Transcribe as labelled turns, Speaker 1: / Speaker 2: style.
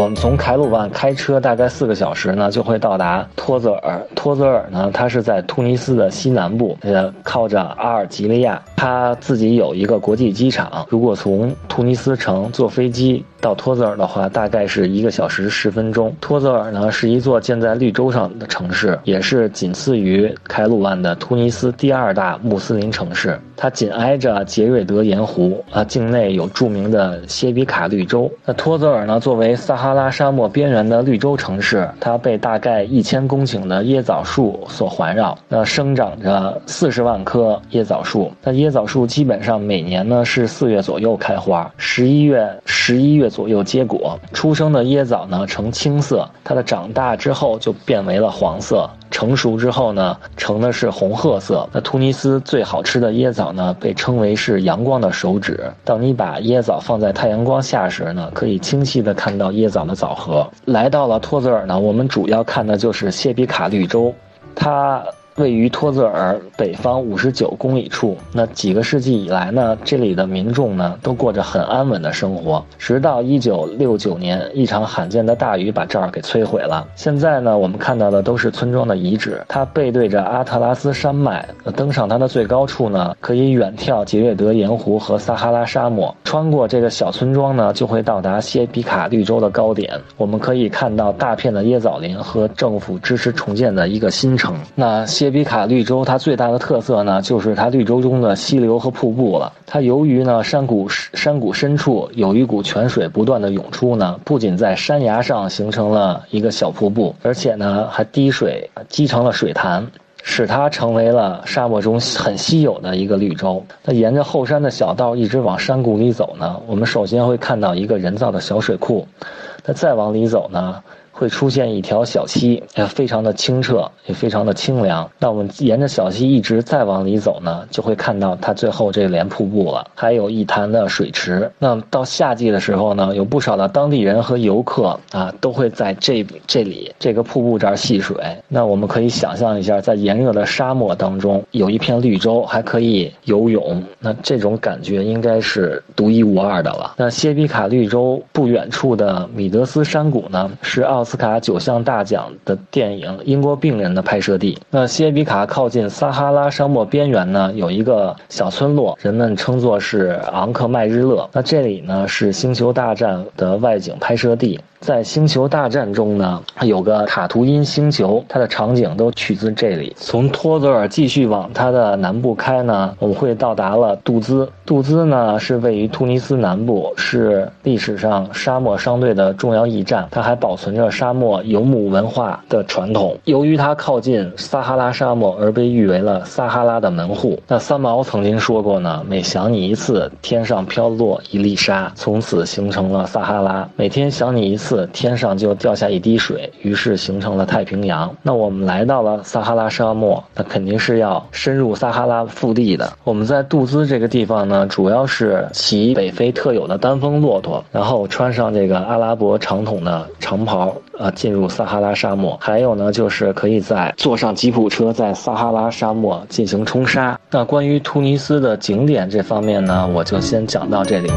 Speaker 1: 我们从凯鲁万开车大概四个小时呢，就会到达托泽尔。托泽尔呢，它是在突尼斯的西南部，呃，靠着阿尔及利亚，它自己有一个国际机场。如果从突尼斯城坐飞机到托泽尔的话，大概是一个小时十分钟。托泽尔呢，是一座建在绿洲上的城市，也是仅次于开鲁万的突尼斯第二大穆斯林城市。它紧挨着杰瑞德盐湖啊，境内有著名的谢比卡绿洲。那托泽尔呢，作为撒哈拉沙漠边缘的绿洲城市，它被大概一千公顷的椰枣树所环绕，那生长着四十万棵椰枣树。那椰枣树基本上每年呢是四月左右开花，十一月十一月左右结果。出生的椰枣呢呈青色，它的长大之后就变为了黄色。成熟之后呢，成的是红褐色。那突尼斯最好吃的椰枣呢，被称为是阳光的手指。当你把椰枣放在太阳光下时呢，可以清晰的看到椰枣的枣核。来到了托泽尔呢，我们主要看的就是谢比卡绿洲，它。位于托泽尔北方五十九公里处，那几个世纪以来呢，这里的民众呢都过着很安稳的生活。直到一九六九年，一场罕见的大雨把这儿给摧毁了。现在呢，我们看到的都是村庄的遗址。它背对着阿特拉斯山脉，登上它的最高处呢，可以远眺杰略德盐湖和撒哈拉沙漠。穿过这个小村庄呢，就会到达谢比卡绿洲的高点。我们可以看到大片的椰枣林和政府支持重建的一个新城。那谢。谢比卡绿洲，它最大的特色呢，就是它绿洲中的溪流和瀑布了。它由于呢山谷山谷深处有一股泉水不断的涌出呢，不仅在山崖上形成了一个小瀑布，而且呢还滴水积成了水潭，使它成为了沙漠中很稀有的一个绿洲。那沿着后山的小道一直往山谷里走呢，我们首先会看到一个人造的小水库。那再往里走呢？会出现一条小溪，也非常的清澈，也非常的清凉。那我们沿着小溪一直再往里走呢，就会看到它最后这连瀑布了，还有一潭的水池。那到夏季的时候呢，有不少的当地人和游客啊，都会在这这里这个瀑布这儿戏水。那我们可以想象一下，在炎热的沙漠当中，有一片绿洲还可以游泳，那这种感觉应该是独一无二的了。那谢比卡绿洲不远处的米德斯山谷呢，是奥。斯卡九项大奖的电影《英国病人》的拍摄地。那谢比卡靠近撒哈拉沙漠边缘呢，有一个小村落，人们称作是昂克迈日勒。那这里呢是《星球大战》的外景拍摄地。在《星球大战》中呢，有个塔图因星球，它的场景都取自这里。从托泽尔继续往它的南部开呢，我们会到达了杜兹。杜兹呢是位于突尼斯南部，是历史上沙漠商队的重要驿站。它还保存着沙漠游牧文化的传统。由于它靠近撒哈拉沙漠，而被誉为了撒哈拉的门户。那三毛曾经说过呢：“每想你一次，天上飘落一粒沙，从此形成了撒哈拉。每天想你一次。”天上就掉下一滴水，于是形成了太平洋。那我们来到了撒哈拉沙漠，那肯定是要深入撒哈拉腹地的。我们在杜兹这个地方呢，主要是骑北非特有的单峰骆驼，然后穿上这个阿拉伯长筒的长袍，啊，进入撒哈拉沙漠。还有呢，就是可以在坐上吉普车，在撒哈拉沙漠进行冲沙。那关于突尼斯的景点这方面呢，我就先讲到这里。